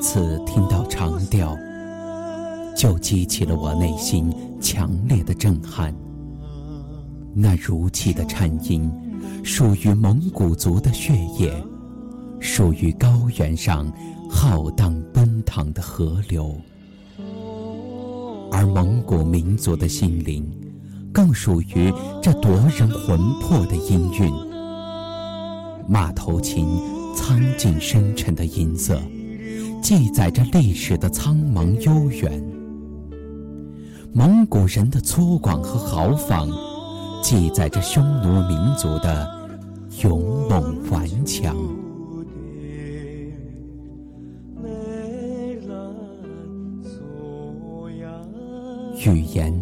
次听到长调，就激起了我内心强烈的震撼。那如泣的颤音，属于蒙古族的血液，属于高原上浩荡奔腾的河流，而蒙古民族的心灵，更属于这夺人魂魄的音韵。马头琴苍劲深沉的音色。记载着历史的苍茫悠远，蒙古人的粗犷和豪放，记载着匈奴民族的勇猛顽强。语言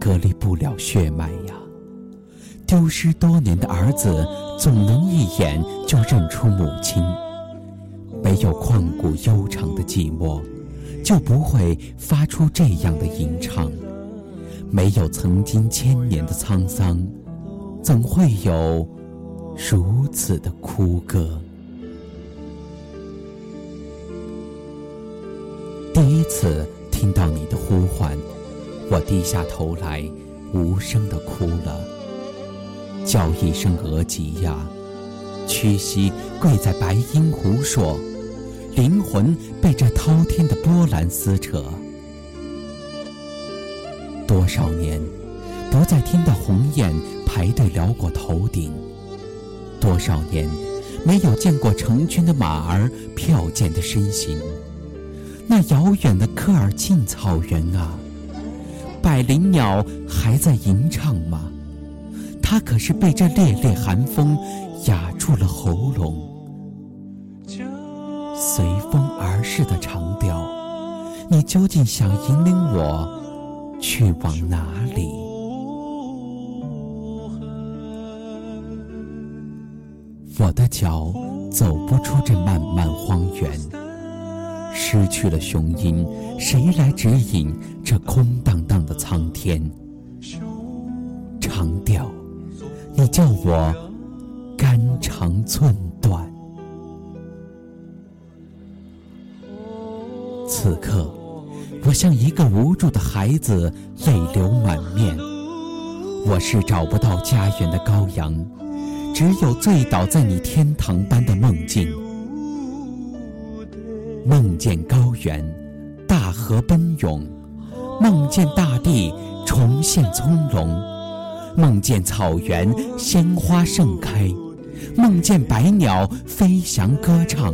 隔离不了血脉呀，丢失多年的儿子总能一眼就认出母亲。没有旷古悠长的寂寞，就不会发出这样的吟唱；没有曾经千年的沧桑，怎会有如此的哭歌？第一次听到你的呼唤，我低下头来，无声的哭了，叫一声额吉呀，屈膝跪在白鹰湖说。灵魂被这滔天的波澜撕扯，多少年不再听到鸿雁排队辽过头顶，多少年没有见过成群的马儿飘溅的身形。那遥远的科尔沁草原啊，百灵鸟还在吟唱吗？它可是被这烈烈寒风哑住了喉咙。随风而逝的长调，你究竟想引领我去往哪里？我的脚走不出这漫漫荒原，失去了雄鹰，谁来指引这空荡荡的苍天？长调，你叫我肝肠寸此刻，我像一个无助的孩子，泪流满面。我是找不到家园的羔羊，只有醉倒在你天堂般的梦境。梦见高原，大河奔涌；梦见大地重现葱茏；梦见草原鲜花盛开；梦见百鸟飞翔歌唱。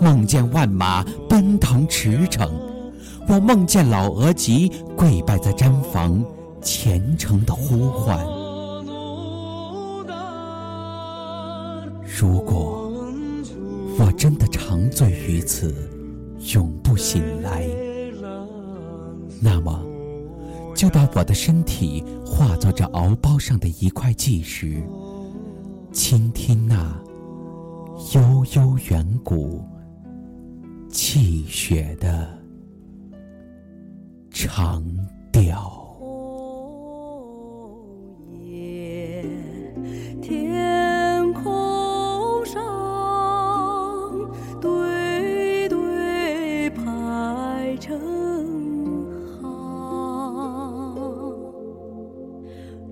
梦见万马奔腾驰骋，我梦见老额吉跪拜在毡房，虔诚的呼唤。如果我真的长醉于此，永不醒来，那么就把我的身体化作这敖包上的一块纪石，倾听那悠悠远古。气血的长调。红叶。天空上。对对排成行。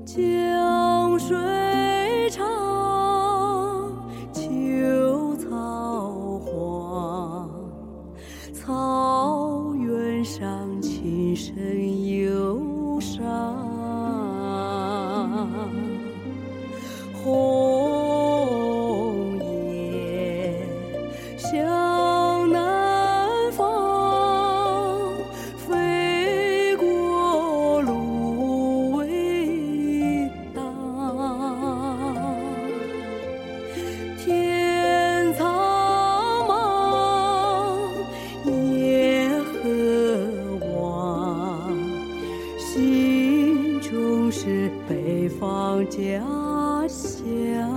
江水。一身忧伤。家乡，